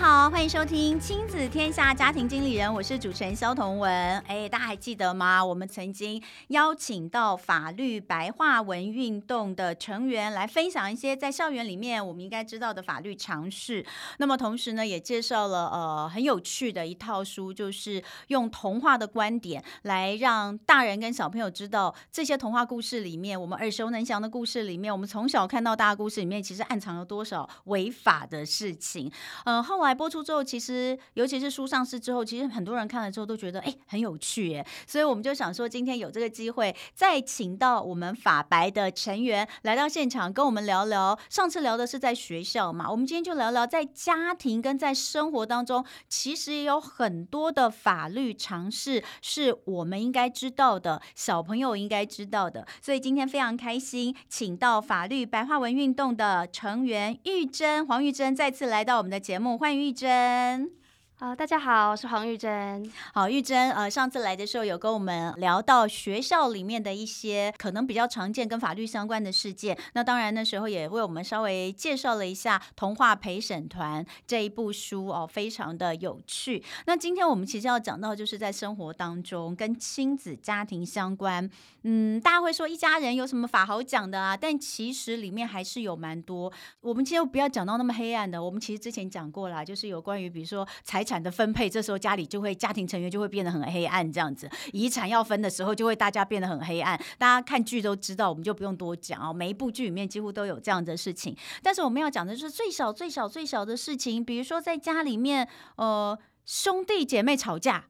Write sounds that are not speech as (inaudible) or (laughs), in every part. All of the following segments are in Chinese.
好，欢迎收听《亲子天下家庭经理人》，我是主持人萧彤文。哎，大家还记得吗？我们曾经邀请到法律白话文运动的成员来分享一些在校园里面我们应该知道的法律常识。那么同时呢，也介绍了呃很有趣的一套书，就是用童话的观点来让大人跟小朋友知道这些童话故事里面我们耳熟能详的故事里面，我们从小看到大的故事里面，其实暗藏了多少违法的事情。嗯、呃。后来播出之后，其实尤其是书上市之后，其实很多人看了之后都觉得哎很有趣耶，所以我们就想说今天有这个机会，再请到我们法白的成员来到现场跟我们聊聊。上次聊的是在学校嘛，我们今天就聊聊在家庭跟在生活当中，其实也有很多的法律常识是我们应该知道的，小朋友应该知道的。所以今天非常开心，请到法律白话文运动的成员玉珍黄玉珍再次来到我们的节目。欢迎玉珍。啊、大家好，我是黄玉珍。好，玉珍，呃，上次来的时候有跟我们聊到学校里面的一些可能比较常见跟法律相关的事件。那当然那时候也为我们稍微介绍了一下《童话陪审团》这一部书哦，非常的有趣。那今天我们其实要讲到就是在生活当中跟亲子家庭相关。嗯，大家会说一家人有什么法好讲的啊？但其实里面还是有蛮多。我们今天不要讲到那么黑暗的。我们其实之前讲过啦，就是有关于比如说财产的分配，这时候家里就会家庭成员就会变得很黑暗，这样子。遗产要分的时候，就会大家变得很黑暗。大家看剧都知道，我们就不用多讲哦。每一部剧里面几乎都有这样的事情。但是我们要讲的就是最小、最小、最小的事情，比如说在家里面，呃，兄弟姐妹吵架，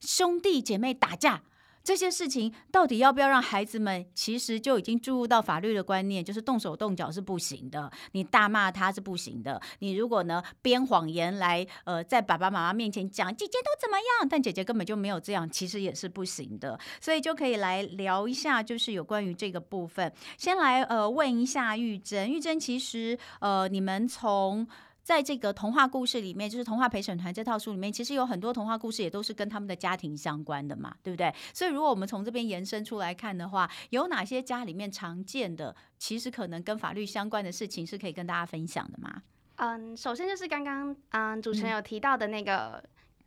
兄弟姐妹打架。这些事情到底要不要让孩子们？其实就已经注入到法律的观念，就是动手动脚是不行的，你大骂他是不行的。你如果呢编谎言来，呃，在爸爸妈妈面前讲姐姐都怎么样，但姐姐根本就没有这样，其实也是不行的。所以就可以来聊一下，就是有关于这个部分。先来呃问一下玉珍，玉珍其实呃你们从。在这个童话故事里面，就是《童话陪审团》这套书里面，其实有很多童话故事也都是跟他们的家庭相关的嘛，对不对？所以如果我们从这边延伸出来看的话，有哪些家里面常见的，其实可能跟法律相关的事情是可以跟大家分享的吗？嗯，首先就是刚刚嗯主持人有提到的那个。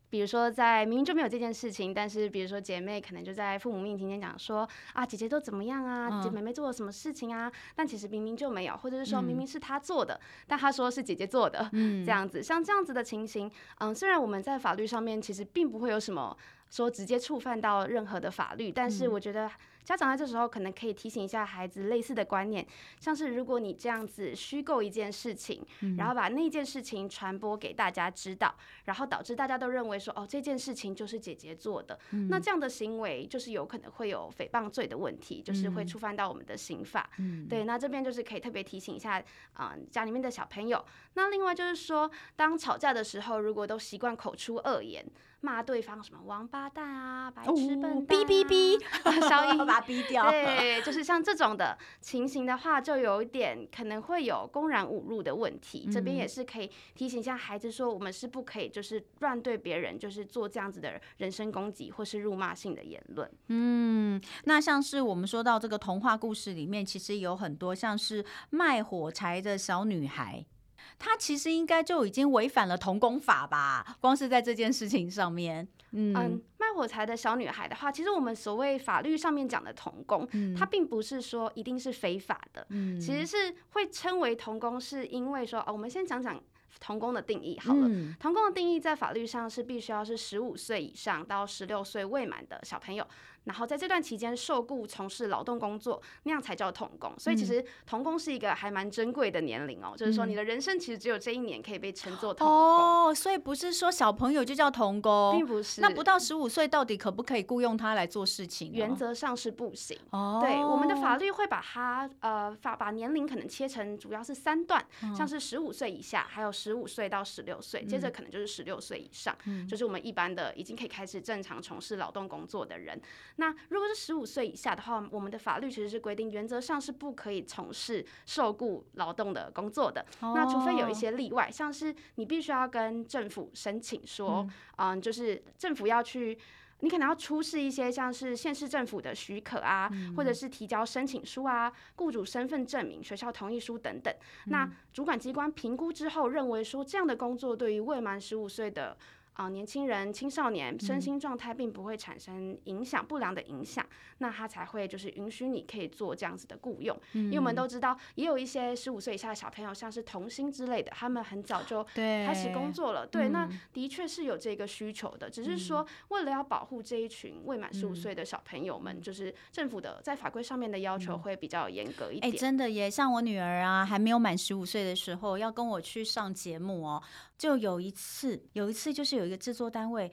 嗯比如说，在明明就没有这件事情，但是比如说姐妹可能就在父母面前讲说啊，姐姐都怎么样啊，姐姐妹妹做了什么事情啊，但其实明明就没有，或者是说明明是她做的，但她说是姐姐做的，这样子，像这样子的情形，嗯，虽然我们在法律上面其实并不会有什么说直接触犯到任何的法律，但是我觉得。家长在这时候可能可以提醒一下孩子类似的观念，像是如果你这样子虚构一件事情，然后把那件事情传播给大家知道，然后导致大家都认为说哦，这件事情就是姐姐做的，那这样的行为就是有可能会有诽谤罪的问题，就是会触犯到我们的刑法。对，那这边就是可以特别提醒一下啊，家里面的小朋友。那另外就是说，当吵架的时候，如果都习惯口出恶言。骂对方什么王八蛋啊，白痴笨蛋，哔哔哔，(laughs) 消音 (laughs) 把它逼掉。对，就是像这种的情形的话，就有一点可能会有公然侮辱的问题。嗯、这边也是可以提醒一下孩子说，我们是不可以就是乱对别人就是做这样子的人身攻击或是辱骂性的言论。嗯，那像是我们说到这个童话故事里面，其实有很多像是卖火柴的小女孩。他其实应该就已经违反了童工法吧？光是在这件事情上面，嗯，嗯，卖火柴的小女孩的话，其实我们所谓法律上面讲的童工，嗯，它并不是说一定是非法的，嗯，其实是会称为童工，是因为说，哦，我们先讲讲童工的定义好了。嗯，童工的定义在法律上是必须要是十五岁以上到十六岁未满的小朋友。然后在这段期间受雇从事劳动工作，那样才叫童工。所以其实童工是一个还蛮珍贵的年龄哦，嗯、就是说你的人生其实只有这一年可以被称作童工。哦，所以不是说小朋友就叫童工，并不是。那不到十五岁到底可不可以雇佣他来做事情？原则上是不行。哦，对，我们的法律会把它呃法把年龄可能切成主要是三段，嗯、像是十五岁以下，还有十五岁到十六岁，嗯、接着可能就是十六岁以上，嗯、就是我们一般的已经可以开始正常从事劳动工作的人。那如果是十五岁以下的话，我们的法律其实是规定，原则上是不可以从事受雇劳动的工作的。哦、那除非有一些例外，像是你必须要跟政府申请说，嗯，嗯，就是政府要去。你可能要出示一些像是县市政府的许可啊，嗯、或者是提交申请书啊、雇主身份证明、学校同意书等等。嗯、那主管机关评估之后，认为说这样的工作对于未满十五岁的。啊，年轻人、青少年身心状态并不会产生影响、不良的影响，那他才会就是允许你可以做这样子的雇佣。嗯因为我们都知道，也有一些十五岁以下的小朋友，像是童星之类的，他们很早就开始工作了。对，那的确是有这个需求的，只是说为了要保护这一群未满十五岁的小朋友们，就是政府的在法规上面的要求会比较严格一点。哎，真的耶，像我女儿啊，还没有满十五岁的时候，要跟我去上节目哦。就有一次，有一次就是有一个制作单位。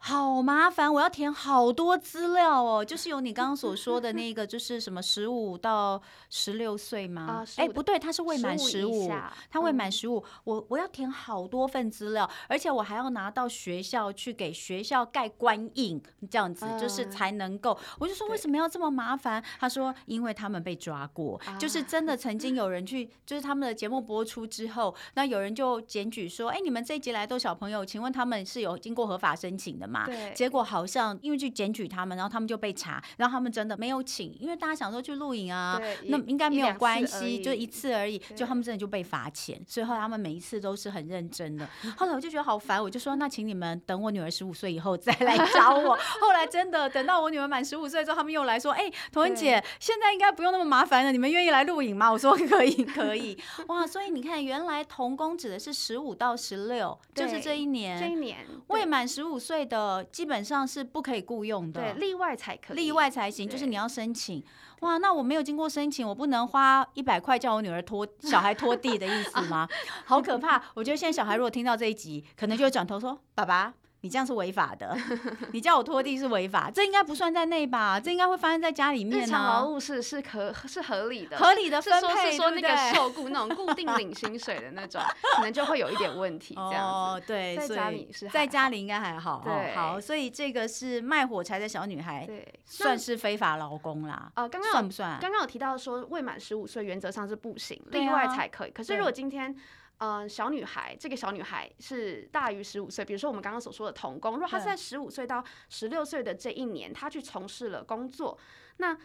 好麻烦，我要填好多资料哦。就是有你刚刚所说的 (laughs) 那个，就是什么十五到十六岁吗？啊哎、呃，不对，他是未满十五，他未满十五。我我要填好多份资料，而且我还要拿到学校去给学校盖官印，这样子就是才能够。我就说为什么要这么麻烦？他说因为他们被抓过，就是真的曾经有人去，就是他们的节目播出之后，那有人就检举说，哎，你们这一集来都小朋友，请问他们是有经过合法申请的吗？对，结果好像因为去检举他们，然后他们就被查，然后他们真的没有请，因为大家想说去录影啊，那应该没有关系，就一次而已，就他们真的就被罚钱，所以后来他们每一次都是很认真的。后来我就觉得好烦，我就说那请你们等我女儿十五岁以后再来找我。(laughs) 后来真的等到我女儿满十五岁之后，他们又来说，哎，童文姐，现在应该不用那么麻烦了，你们愿意来录影吗？我说可以，可以。哇，所以你看，原来童工指的是十五到十六，就是这一年，这一年未满十五岁的。呃，基本上是不可以雇佣的，对，例外才可以，例外才行，就是你要申请。哇，那我没有经过申请，我不能花一百块叫我女儿拖小孩拖地的意思吗？(laughs) 好可怕！我觉得现在小孩如果听到这一集，可能就会转头说：“爸爸。”你这样是违法的，(laughs) 你叫我拖地是违法，这应该不算在内吧？这应该会发生在家里面呢。日常劳务是是可是合理的，合理的分配，是说，是说那个受雇那种固定领薪水的那种，可能就会有一点问题。这样子，哦，对，在家里是在家里应该还好。对，好，所以这个是卖火柴的小女孩，对，算是非法劳工啦。啊，刚刚算不算？刚刚有提到说未满十五岁原则上是不行，例外才可以。可是如果今天。嗯、呃，小女孩，这个小女孩是大于十五岁。比如说我们刚刚所说的童工，如果她是在十五岁到十六岁的这一年，她去从事了工作，那。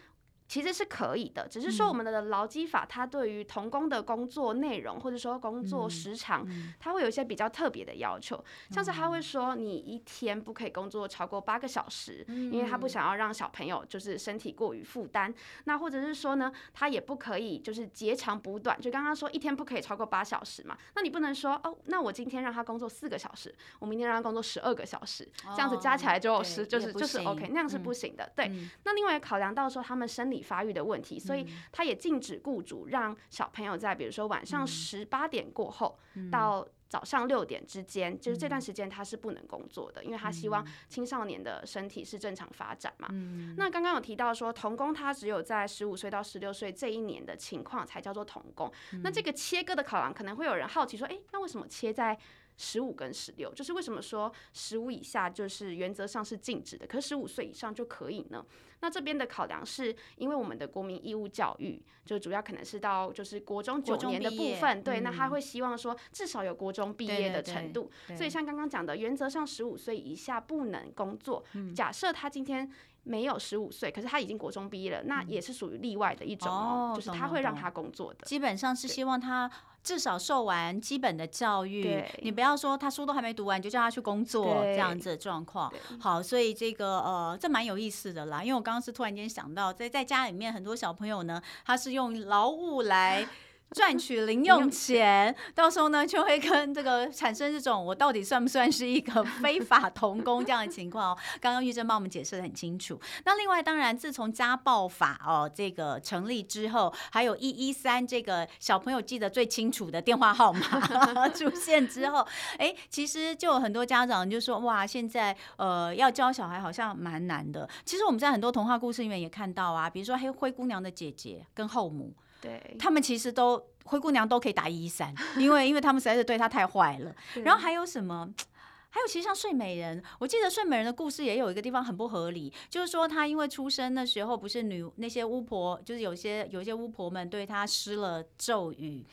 其实是可以的，只是说我们的劳基法它对于童工的工作内容或者说工作时长，它会有一些比较特别的要求，像是他会说你一天不可以工作超过八个小时，因为他不想要让小朋友就是身体过于负担。那或者是说呢，他也不可以就是截长补短，就刚刚说一天不可以超过八小时嘛，那你不能说哦，那我今天让他工作四个小时，我明天让他工作十二个小时，这样子加起来就是就是就是 OK，那样是不行的。对，那另外也考量到说他们生理。发育的问题，所以他也禁止雇主让小朋友在比如说晚上十八点过后到早上六点之间，就是这段时间他是不能工作的，因为他希望青少年的身体是正常发展嘛。那刚刚有提到说童工他只有在十五岁到十六岁这一年的情况才叫做童工，那这个切割的考量，可能会有人好奇说，诶，那为什么切在？十五跟十六，就是为什么说十五以下就是原则上是禁止的，可是十五岁以上就可以呢？那这边的考量是因为我们的国民义务教育，就主要可能是到就是国中九年的部分，对，那他会希望说至少有国中毕业的程度，所以像刚刚讲的，原则上十五岁以下不能工作。假设他今天。没有十五岁，可是他已经国中毕业了，那也是属于例外的一种哦，就是他会让他工作的。基本上是希望他至少受完基本的教育，你不要说他书都还没读完，你就叫他去工作这样子的状况。好，所以这个呃，这蛮有意思的啦，因为我刚刚是突然间想到，在在家里面很多小朋友呢，他是用劳务来。赚取零用钱，到时候呢就会跟这个产生这种我到底算不算是一个非法童工这样的情况哦。刚刚玉珍帮我们解释的很清楚。那另外当然，自从家暴法哦这个成立之后，还有一一三这个小朋友记得最清楚的电话号码 (laughs) 出现之后，哎，其实就有很多家长就说哇，现在呃要教小孩好像蛮难的。其实我们在很多童话故事里面也看到啊，比如说黑灰姑娘的姐姐跟后母。对，他们其实都灰姑娘都可以打一一三，因为因为他们实在是对她太坏了。(laughs) 然后还有什么？还有其实像睡美人，我记得睡美人的故事也有一个地方很不合理，就是说她因为出生的时候不是女那些巫婆，就是有些有些巫婆们对她施了咒语。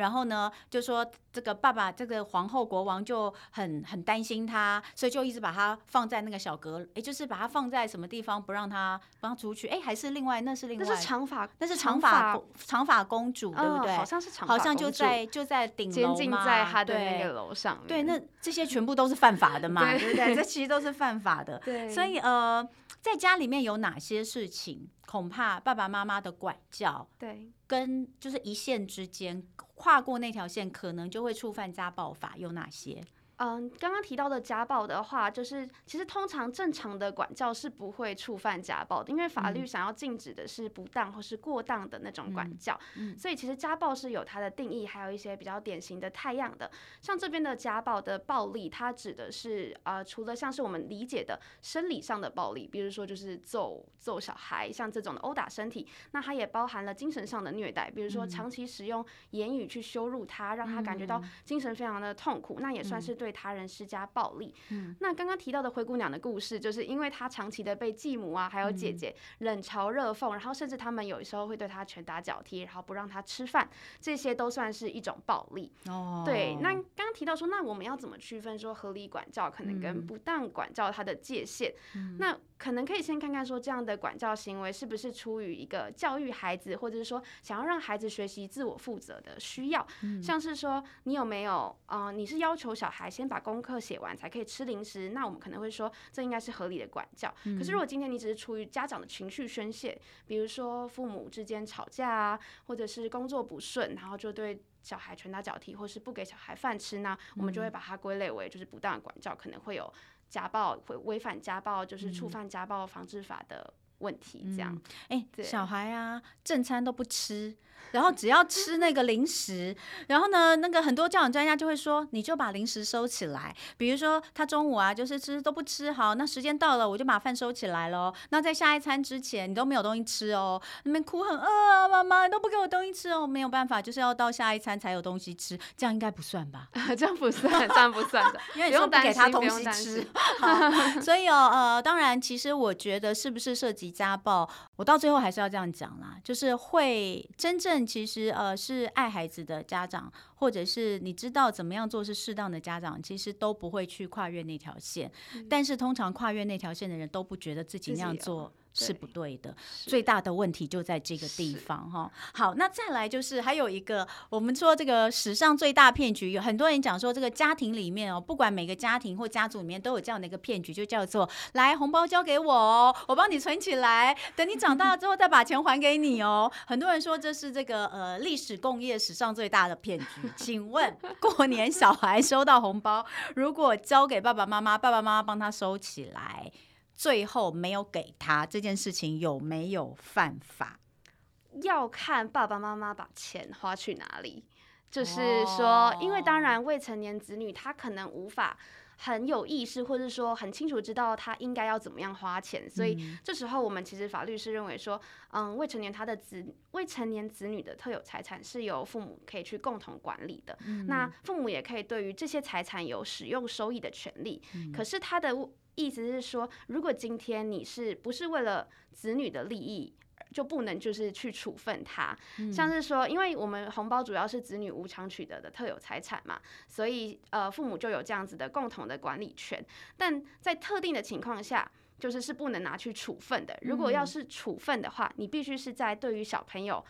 然后呢，就说这个爸爸，这个皇后国王就很很担心他，所以就一直把他放在那个小阁，哎，就是把他放在什么地方不让他不让出去，哎，还是另外那是另外那是长发，那是长发长发公主，对不对？好像是长发，好像就在就在顶楼嘛，在他的那个楼上。对，那这些全部都是犯法的嘛，(laughs) 对不对？(laughs) 这其实都是犯法的。对，所以呃，在家里面有哪些事情，恐怕爸爸妈妈的管教，对，跟就是一线之间。跨过那条线，可能就会触犯家暴法，有哪些？嗯，刚刚提到的家暴的话，就是其实通常正常的管教是不会触犯家暴的，因为法律想要禁止的是不当或是过当的那种管教。嗯，所以其实家暴是有它的定义，还有一些比较典型的太样的。像这边的家暴的暴力，它指的是呃，除了像是我们理解的生理上的暴力，比如说就是揍揍小孩，像这种的殴打身体，那它也包含了精神上的虐待，比如说长期使用言语去羞辱他，让他感觉到精神非常的痛苦，那也算是对。他人施加暴力，嗯，那刚刚提到的灰姑娘的故事，就是因为她长期的被继母啊，还有姐姐冷嘲热讽，然后甚至他们有时候会对她拳打脚踢，然后不让她吃饭，这些都算是一种暴力。哦，对。那刚刚提到说，那我们要怎么区分说合理管教可能跟不当管教它的界限？嗯，那可能可以先看看说这样的管教行为是不是出于一个教育孩子，或者是说想要让孩子学习自我负责的需要，像是说你有没有，呃，你是要求小孩先把功课写完才可以吃零食，那我们可能会说这应该是合理的管教。嗯。可是如果今天你只是出于家长的情绪宣泄，比如说父母之间吵架啊，或者是工作不顺，然后就对小孩拳打脚踢，或是不给小孩饭吃呢，我们就会把它归类为就是不当的管教，可能会有家暴，会违反家暴，就是触犯家暴防治法的问题。这样，哎、嗯，小孩啊，正餐都不吃。然后只要吃那个零食，然后呢，那个很多教养专家就会说，你就把零食收起来。比如说他中午啊，就是吃都不吃，好，那时间到了，我就把饭收起来喽。那在下一餐之前，你都没有东西吃哦，你们哭很饿啊，妈妈你都不给我东西吃哦，没有办法，就是要到下一餐才有东西吃，这样应该不算吧？(laughs) 这样不算，这样不算的，因为你说不给他东西吃。好，所以哦，呃，当然，其实我觉得是不是涉及家暴，我到最后还是要这样讲啦，就是会真正。其实呃，是爱孩子的家长，或者是你知道怎么样做是适当的家长，其实都不会去跨越那条线。嗯。但是通常跨越那条线的人都不觉得自己那样做。是不对的，最大的问题就在这个地方哈。好，那再来就是还有一个，我们说这个史上最大骗局，有很多人讲说这个家庭里面哦，不管每个家庭或家族里面都有这样的一个骗局，就叫做来红包交给我哦，我帮你存起来，等你长大了之后再把钱还给你哦。很多人说这是这个呃历史共业史上最大的骗局。请问过年小孩收到红包，如果交给爸爸妈妈，爸爸妈妈帮他收起来。最后没有给他这件事情有没有犯法？要看爸爸妈妈把钱花去哪里。就是说，因为当然未成年子女他可能无法很有意识，或者说很清楚知道他应该要怎么样花钱，所以这时候我们其实法律是认为说，嗯，未成年他的子未成年子女的特有财产是由父母可以去共同管理的。那父母也可以对于这些财产有使用收益的权利。可是他的。意思是说，如果今天你是不是为了子女的利益，就不能就是去处分他。嗯。像是说，因为我们红包主要是子女无偿取得的特有财产嘛，所以呃父母就有这样子的共同的管理权。但在特定的情况下，就是是不能拿去处分的。如果要是处分的话，你必须是在对于小朋友。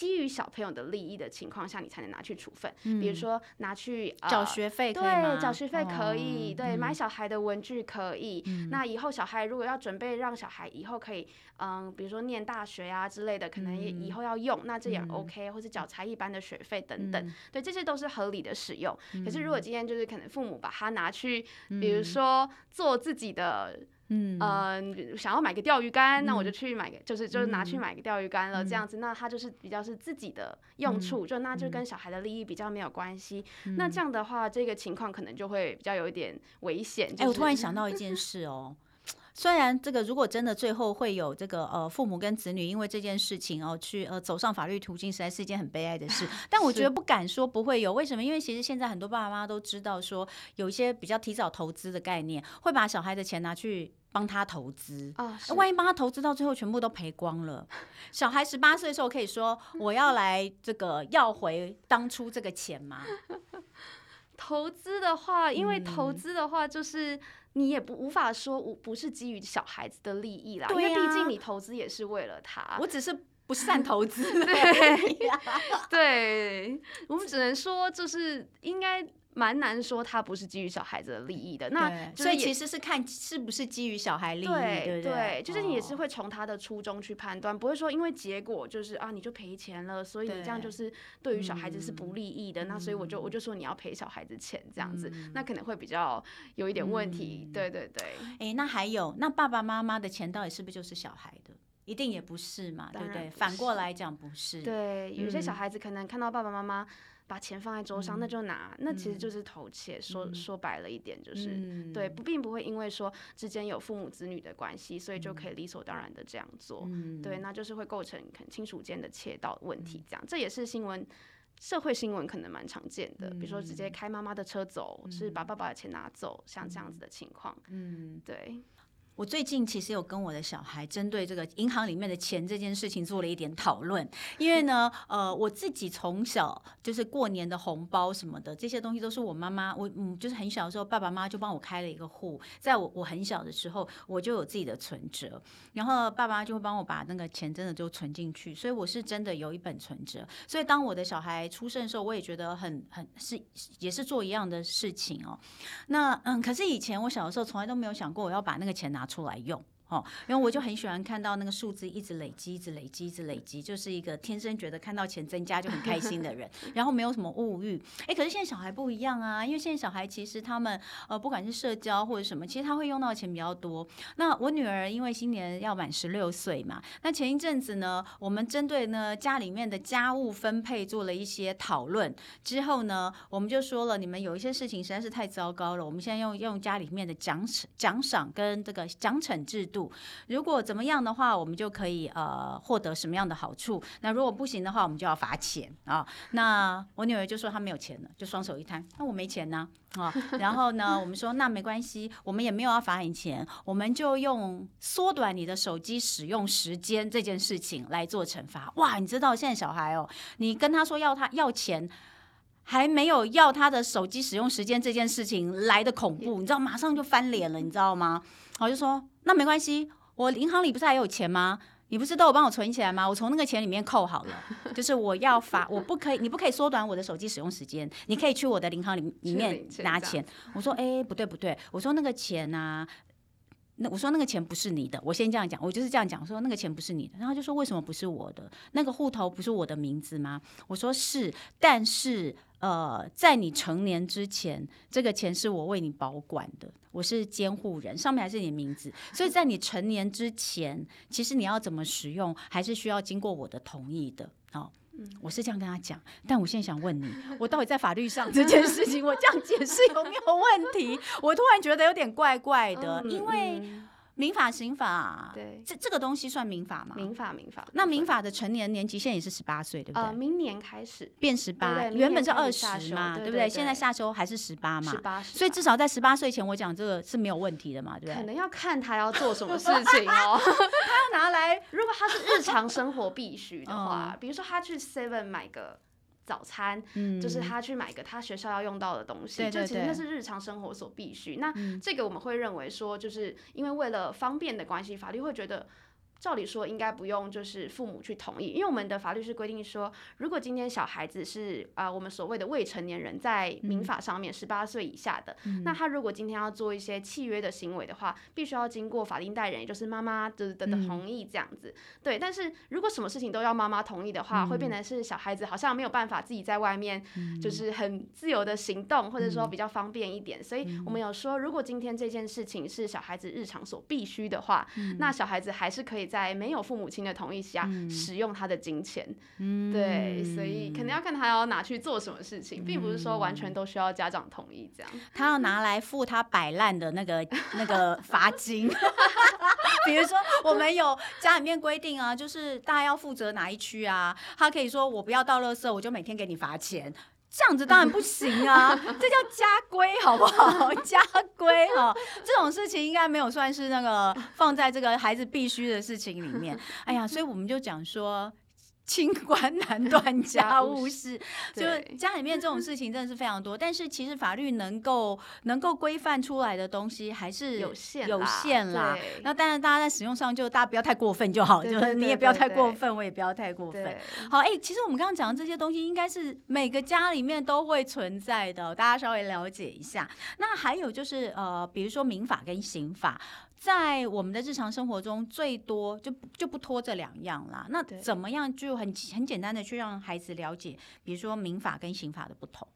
基于小朋友的利益的情况下，你才能拿去处分。嗯、比如说拿去缴、呃、学费，对，缴学费可以，哦、对、嗯，买小孩的文具可以、嗯。那以后小孩如果要准备让小孩以后可以，嗯，比如说念大学啊之类的，可能也以后要用，嗯、那这也 OK，、嗯、或者缴才艺班的学费等等、嗯，对，这些都是合理的使用、嗯。可是如果今天就是可能父母把它拿去，嗯、比如说做自己的。嗯呃，想要买个钓鱼竿、嗯，那我就去买个，就是就是拿去买个钓鱼竿了，这样子、嗯，那他就是比较是自己的用处，嗯、就那就跟小孩的利益比较没有关系、嗯。那这样的话，这个情况可能就会比较有一点危险。哎、我突然想到一件 (laughs) 事哦。虽然这个如果真的最后会有这个呃父母跟子女因为这件事情哦去呃走上法律途径，实在是一件很悲哀的事。(laughs) 但我觉得不敢说不会有，为什么？因为其实现在很多爸爸妈妈都知道说有一些比较提早投资的概念，会把小孩的钱拿去帮他投资啊。万一帮他投资到最后全部都赔光了，小孩十八岁的时候可以说 (laughs) 我要来这个要回当初这个钱吗？(laughs) 投资的话，因为投资的话，就是你也不无法说无不是基于小孩子的利益啦，因为毕竟你投资也是为了他。我只是不善 (laughs) 投资，对，(laughs) 对，我们只能说就是应该。蛮难说，他不是基于小孩子的利益的。那所以其实是看是不是基于小孩利益，对对，对，对，就是你也是会从他的初衷去判断，哦，不会说因为结果就是啊你就赔钱了，所以你这样就是对于小孩子是不利益的。那所以我就我就说你要赔小孩子钱这样子，嗯，那可能会比较有一点问题。嗯，对对对。哎，欸，那还有那爸爸妈妈的钱到底是不是就是小孩的？一定也不是嘛，对不对？反过来讲不是。对，有些小孩子可能看到爸爸妈妈。把钱放在桌上，嗯，那就拿，那其实就是偷窃，嗯。说说白了一点，就是，嗯，对，不并不会因为说之间有父母子女的关系，所以就可以理所当然的这样做。嗯，对，那就是会构成可能亲属间的窃盗问题。这样，嗯，这也是新闻社会新闻可能蛮常见的，嗯，比如说直接开妈妈的车走，嗯，是把爸爸的钱拿走，像这样子的情况。嗯，对。我最近其实有跟我的小孩针对这个银行里面的钱这件事情做了一点讨论，因为呢，呃，我自己从小就是过年的红包什么的这些东西都是我妈妈，我嗯，就是很小的时候，爸爸妈妈就帮我开了一个户，在我我很小的时候，我就有自己的存折，然后爸爸就会帮我把那个钱真的就存进去，所以我是真的有一本存折，所以当我的小孩出生的时候，我也觉得很很是也是做一样的事情哦。那嗯，可是以前我小的时候从来都没有想过我要把那个钱拿拿出来用。哦，因为我就很喜欢看到那个数字一直累积，一直累积，一直累积，就是一个天生觉得看到钱增加就很开心的人，(laughs) 然后没有什么物欲。哎，可是现在小孩不一样啊，因为现在小孩其实他们呃，不管是社交或者什么，其实他会用到的钱比较多。那我女儿因为今年要满十六岁嘛，那前一阵子呢，我们针对呢家里面的家务分配做了一些讨论之后呢，我们就说了，你们有一些事情实在是太糟糕了，我们现在用用家里面的奖赏奖赏跟这个奖惩制度。如果怎么样的话，我们就可以呃获得什么样的好处？那如果不行的话，我们就要罚钱啊。那我女儿就说她没有钱了，就双手一摊，那我没钱呢啊。(laughs) 然后呢，我们说那没关系，我们也没有要罚你钱，我们就用缩短你的手机使用时间这件事情来做惩罚。哇，你知道现在小孩哦，你跟他说要他要钱，还没有要他的手机使用时间这件事情来的恐怖，你知道马上就翻脸了，你知道吗？我就说那没关系，我银行里不是还有钱吗？你不是都有帮我存起来吗？我从那个钱里面扣好了。(laughs) 就是我要罚，我不可以，你不可以缩短我的手机使用时间。你可以去我的银行里里面拿钱。我说，哎，不对不对，我说那个钱啊，那我说那个钱不是你的。我先这样讲，我就是这样讲，说那个钱不是你的。然后就说为什么不是我的？那个户头不是我的名字吗？我说是，但是。呃，在你成年之前，这个钱是我为你保管的，我是监护人，上面还是你的名字，所以在你成年之前，其实你要怎么使用，还是需要经过我的同意的。好、哦，我是这样跟他讲，但我现在想问你，(laughs) 我到底在法律上 (laughs) 这件事情，我这样解释有没有问题？我突然觉得有点怪怪的，因为。民法、刑法，对，这这个东西算民法吗？民法，民法。那民法的成年年纪现在也是十八岁，对不对？呃，明年开始变十八，原本是二十嘛，对不对？现在下修还是十八嘛？十八，所以至少在十八岁前，我讲这个是没有问题的嘛，对不对？可能要看他要做什么事情哦。(laughs) 他要拿来，如果他是日常生活必须的话，(laughs) 比如说他去 Seven 买个。早餐，嗯，就是他去买个他学校要用到的东西，对对对，就其实那是日常生活所必须。那这个我们会认为说，就是因为为了方便的关系，法律会觉得。照理说应该不用，就是父母去同意，因为我们的法律是规定说，如果今天小孩子是啊、呃，我们所谓的未成年人，在民法上面十八岁以下的、嗯，那他如果今天要做一些契约的行为的话，必须要经过法定代理人，也就是妈妈的的同意这样子。对，但是如果什么事情都要妈妈同意的话，会变成是小孩子好像没有办法自己在外面就是很自由的行动，或者说比较方便一点。所以我们有说，如果今天这件事情是小孩子日常所必须的话，那小孩子还是可以。在没有父母亲的同意下使用他的金钱。嗯，对，所以肯定要看他要拿去做什么事情，并不是说完全都需要家长同意这样。(laughs) 他要拿来付他摆烂的那个那个 (laughs) 罚金，(laughs) 比如说我们有家里面规定啊，就是大家要负责哪一区啊，他可以说我不要倒垃圾，我就每天给你罚钱。这样子当然不行啊，(laughs) 这叫家规好不好？家规哈，这种事情应该没有算是那个放在这个孩子必须的事情里面。哎呀，所以我们就讲说。清官难断家 (laughs) 务事，就是家里面这种事情真的是非常多。但是其实法律能够能够规范出来的东西还是有限有限啦。那当然大家在使用上就大家不要太过分就好，就是你也不要太过分，我也不要太过分。好，哎，其实我们刚刚讲的这些东西，应该是每个家里面都会存在的，大家稍微了解一下。那还有就是呃，比如说民法跟刑法。在我们的日常生活中，最多就就不拖这两样啦。那怎么样就很很简单的去让孩子了解，比如说民法跟刑法的不同？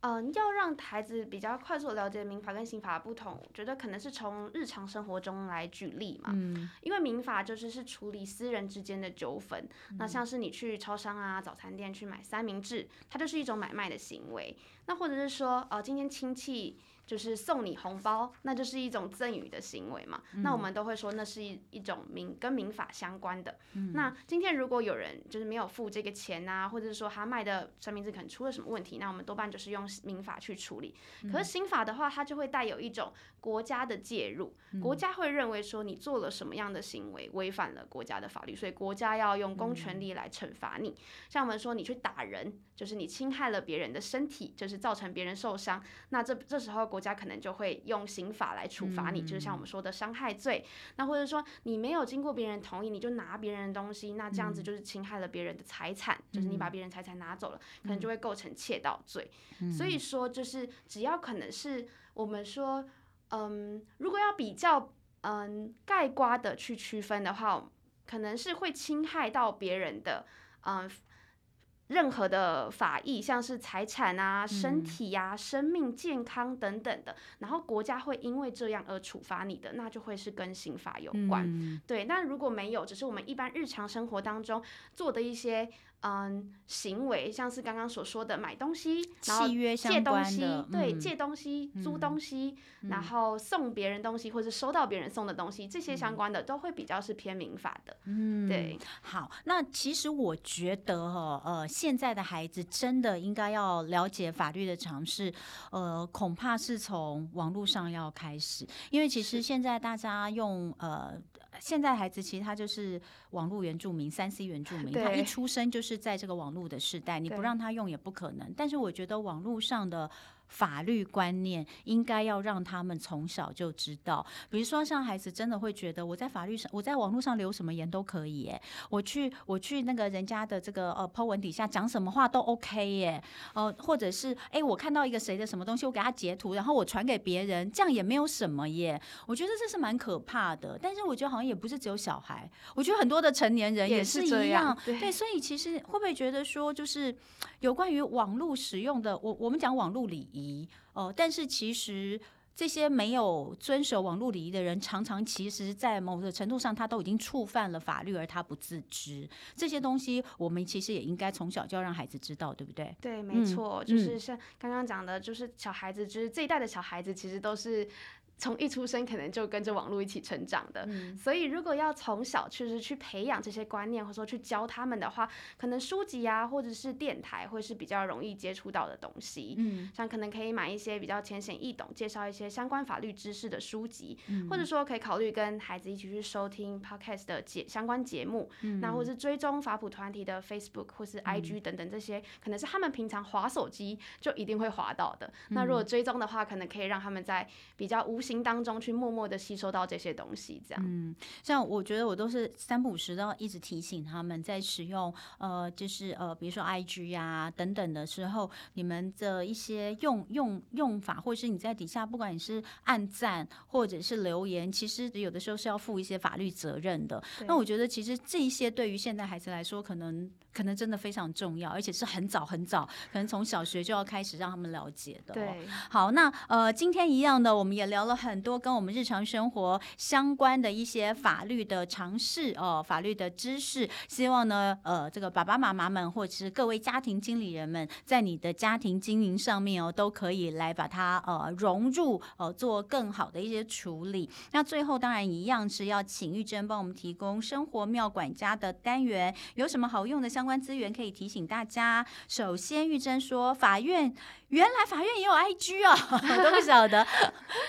嗯，要让孩子比较快速了解民法跟刑法的不同，我觉得可能是从日常生活中来举例嘛。嗯，因为民法就是是处理私人之间的纠纷，嗯，那像是你去超商啊、早餐店去买三明治，它就是一种买卖的行为。那或者是说，哦，今天亲戚。就是送你红包，那就是一种赠与的行为嘛。嗯、那我们都会说，那是一一种民跟民法相关的。嗯、那今天如果有人就是没有付这个钱啊，或者是说他卖的三明治可能出了什么问题，那我们多半就是用民法去处理。可是刑法的话，它就会带有一种国家的介入，嗯、国家会认为说你做了什么样的行为违反了国家的法律，所以国家要用公权力来惩罚你。嗯、像我们说你去打人，就是你侵害了别人的身体，就是造成别人受伤，那这这时候国家可能就会用刑法来处罚你，嗯、就是像我们说的伤害罪。那或者说你没有经过别人同意，你就拿别人的东西，那这样子就是侵害了别人的财产，嗯、就是你把别人财产拿走了，可能就会构成窃盗罪。嗯、所以说，就是只要可能是我们说。嗯，如果要比较嗯概括的去区分的话，可能是会侵害到别人的嗯任何的法益，像是财产啊、身体呀、生命健康等等的，然后国家会因为这样而处罚你的，那就会是跟刑法有关。嗯、对，那如果没有，只是我们一般日常生活当中做的一些。嗯，行为像是刚刚所说的买东西，然后借东西，对，借东西、租东西，然后送别人东西，或者收到别人送的东西，这些相关的都会比较是偏民法的。嗯，对。好，那其实我觉得哈，呃，现在的孩子真的应该要了解法律的常识，呃，恐怕是从网络上要开始，因为其实现在大家用呃。现在孩子其实他就是网络原住民，三 C 原住民，他一出生就是在这个网络的时代，你不让他用也不可能。但是我觉得网络上的。法律观念应该要让他们从小就知道，比如说像孩子真的会觉得我在法律上，我在网络上留什么言都可以耶，我去我去那个人家的这个呃 po 文底下讲什么话都 OK 耶，呃或者是哎我看到一个谁的什么东西，我给他截图，然后我传给别人，这样也没有什么耶。我觉得这是蛮可怕的，但是我觉得好像也不是只有小孩，我觉得很多的成年人也是一样，对，对，所以其实会不会觉得说就是有关于网络使用的，我我们讲网络礼仪。哦，但是其实这些没有遵守网络礼仪的人，常常其实，在某个程度上，他都已经触犯了法律，而他不自知。这些东西，我们其实也应该从小就要让孩子知道，对不对？对，没错，嗯、就是像刚刚讲的，就是小孩子，就是这一代的小孩子，其实都是。从一出生可能就跟着网络一起成长的，嗯、所以如果要从小确实去培养这些观念，或者说去教他们的话，可能书籍啊，或者是电台会是比较容易接触到的东西。嗯，像可能可以买一些比较浅显易懂、介绍一些相关法律知识的书籍，嗯、或者说可以考虑跟孩子一起去收听 podcast 的节相关节目，嗯、然后或是追踪法普团体的 Facebook 或是 IG 等等这些，嗯、可能是他们平常滑手机就一定会滑到的。嗯、那如果追踪的话，可能可以让他们在比较无心当中去默默的吸收到这些东西，这样。嗯，像我觉得我都是三不五时都要一直提醒他们在使用呃，就是呃，比如说 IG 呀、啊、等等的时候，你们的一些用用用法，或者是你在底下，不管你是按赞或者是留言，其实有的时候是要负一些法律责任的。那我觉得其实这一些对于现在孩子来说，可能。可能真的非常重要，而且是很早很早，可能从小学就要开始让他们了解的。对，好，那呃，今天一样的，我们也聊了很多跟我们日常生活相关的一些法律的常识哦，法律的知识。希望呢，呃，这个爸爸妈妈们或者是各位家庭经理人们，在你的家庭经营上面哦，都可以来把它呃融入，呃，做更好的一些处理。那最后当然一样是要请玉珍帮我们提供生活妙管家的单元，有什么好用的相关资源可以提醒大家？首先，玉珍说法院。原来法院也有 IG 啊，我都不晓得。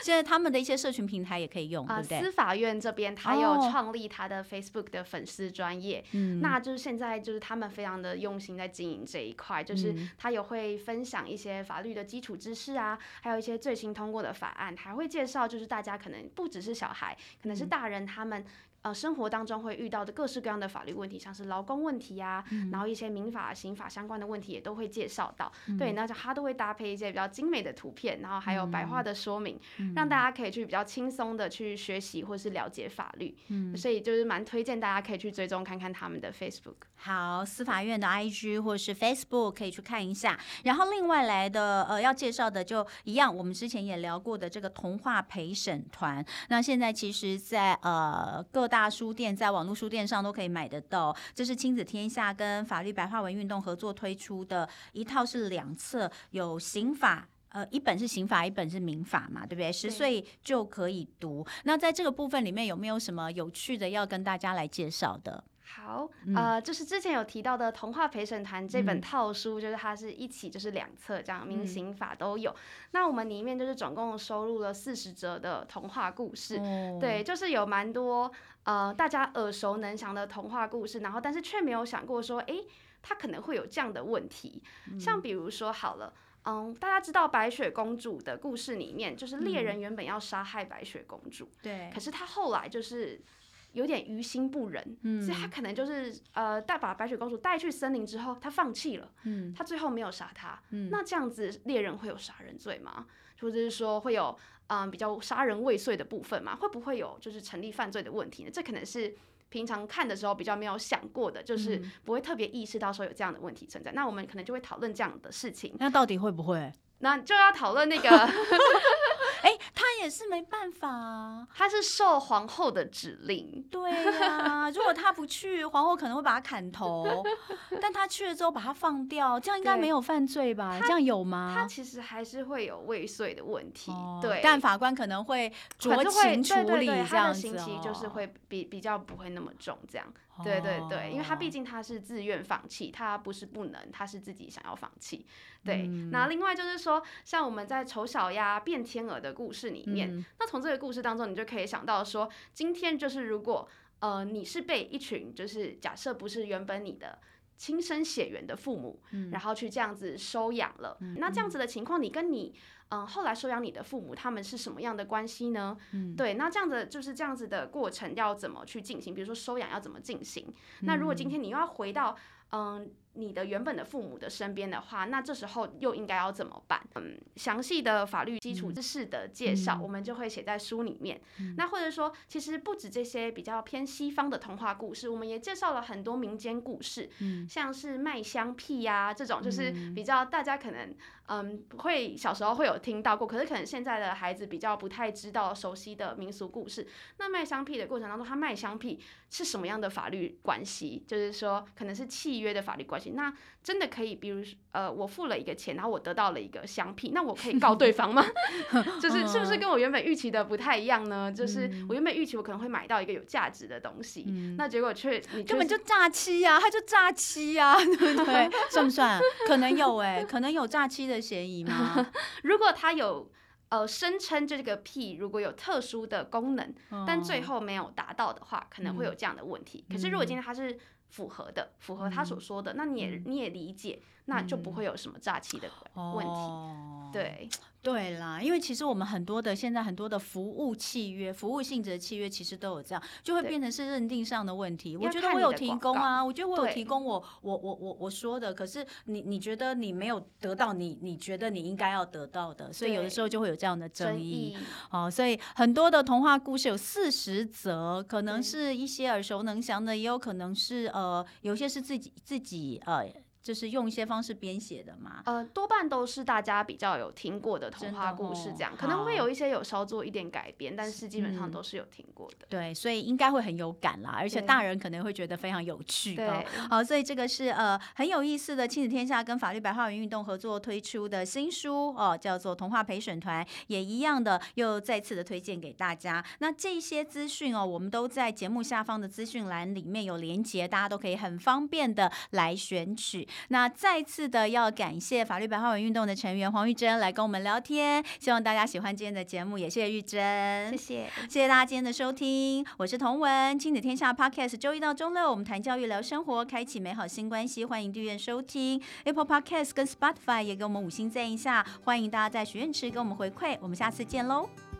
现在他们的一些社群平台也可以用，对不对？司法院这边他有创立他的 Facebook 的粉丝专业，嗯，那就是现在就是他们非常的用心在经营这一块，就是他也会分享一些法律的基础知识啊，还有一些最新通过的法案，还会介绍就是大家可能不只是小孩，可能是大人他们。呃，生活当中会遇到的各式各样的法律问题，像是劳工问题呀、啊嗯，然后一些民法、刑法相关的问题也都会介绍到。嗯、对，那就他都会搭配一些比较精美的图片，然后还有白话的说明，嗯、让大家可以去比较轻松的去学习或是了解法律。嗯，所以就是蛮推荐大家可以去追踪看看他们的 Facebook。好，司法院的 IG 或是 Facebook 可以去看一下。然后另外来的呃要介绍的就一样，我们之前也聊过的这个童话陪审团。那现在其实在呃各大书店在网络书店上都可以买得到，这是亲子天下跟法律白话文运动合作推出的一套，是两册，有刑法，呃，一本是刑法，一本是民法嘛，对不对？十岁就可以读。那在这个部分里面有没有什么有趣的要跟大家来介绍的？好，呃，就是之前有提到的《童话陪审团》这本套书，就是它是一起就是两册这样，民刑法都有。那我们里面就是总共收录了四十则的童话故事，对，就是有蛮多呃大家耳熟能详的童话故事，然后但是却没有想过说，哎，它可能会有这样的问题。像比如说好了，嗯，大家知道白雪公主的故事里面，就是猎人原本要杀害白雪公主，对，可是他后来就是。有点于心不忍，嗯，所以他可能就是呃带把白雪公主带去森林之后，他放弃了，嗯，他最后没有杀她，嗯，那这样子猎人会有杀人罪吗？或者是说会有嗯、呃、比较杀人未遂的部分吗？会不会有就是成立犯罪的问题呢？这可能是平常看的时候比较没有想过的，就是不会特别意识到说有这样的问题存在。那我们可能就会讨论这样的事情。那到底会不会？那就要讨论那个。也是没办法啊，他是受皇后的指令。对呀、啊，(laughs) 如果他不去，皇后可能会把他砍头。(laughs) 但他去了之后把他放掉，这样应该没有犯罪吧？这样有吗？他其实还是会有未遂的问题。哦、对，但法官可能会酌情处理，对对对，他的刑期就是会比比较不会那么重，这样。对对对，因为他毕竟他是自愿放弃，他不是不能，他是自己想要放弃。对，那、嗯、另外就是说，像我们在丑小鸭变天鹅的故事里面，嗯、那从这个故事当中，你就可以想到说，今天就是如果呃你是被一群就是假设不是原本你的亲生血缘的父母、嗯，然后去这样子收养了、嗯，那这样子的情况，你跟你嗯后来收养你的父母，他们是什么样的关系呢？嗯，对，那这样子就是这样子的过程要怎么去进行？比如说收养要怎么进行？那如果今天你又要回到嗯。你的原本的父母的身边的话，那这时候又应该要怎么办？嗯，详细的法律基础知识的介绍，嗯，我们就会写在书里面。嗯。那或者说，其实不止这些比较偏西方的童话故事，我们也介绍了很多民间故事，嗯，像是卖香屁呀，啊，这种，就是比较大家可能嗯会小时候会有听到过，可是可能现在的孩子比较不太知道熟悉的民俗故事。那卖香屁的过程当中，他卖香屁是什么样的法律关系？就是说，可能是契约的法律关系。那真的可以，比如呃，我付了一个钱，然后我得到了一个香屁，那我可以告对方吗？(laughs) 就是是不是跟我原本预期的不太一样呢？就是我原本预期我可能会买到一个有价值的东西，嗯、那结果却你根本就诈欺呀，他就诈欺呀，(laughs) 对不对？(laughs) 算不算？可能有哎、欸，可能有诈欺的嫌疑吗？如果他有呃声称这个屁如果有特殊的功能，但最后没有达到的话，可能会有这样的问题。嗯、可是如果今天他是符合的，符合他所说的，嗯、那你也你也理解。那就不会有什么诈欺的问题，哦、对对啦，因为其实我们很多的现在很多的服务契约、服务性质的契约，其实都有这样，就会变成是认定上的问题。我觉得我有提供啊，我觉得我有提供我我我我我说的，可是你你觉得你没有得到你你觉得你应该要得到的，所以有的时候就会有这样的争议。哦，所以很多的童话故事有四十则，可能是一些耳熟能详的，也有可能是呃有些是自己自己呃。就是用一些方式编写的吗？呃，多半都是大家比较有听过的童话故事，这样、哦、可能会有一些有稍做一点改编，但是基本上都是有听过的。嗯、对，所以应该会很有感啦，而且大人可能会觉得非常有趣。对，哦、好，所以这个是呃很有意思的亲子天下跟法律白话文运动合作推出的新书哦，叫做《童话陪审团》，也一样的又再次的推荐给大家。那这些资讯哦，我们都在节目下方的资讯栏里面有连结，大家都可以很方便的来选取。那再次的要感谢法律白话文运动的成员黄玉珍来跟我们聊天，希望大家喜欢今天的节目，也谢谢玉珍，谢谢，谢谢大家今天的收听，我是童文，亲子天下 Podcast，周一到周六我们谈教育聊生活，开启美好新关系，欢迎订阅收听。Apple Podcast 跟 Spotify，也给我们五星赞一下，欢迎大家在许愿池给我们回馈，我们下次见喽。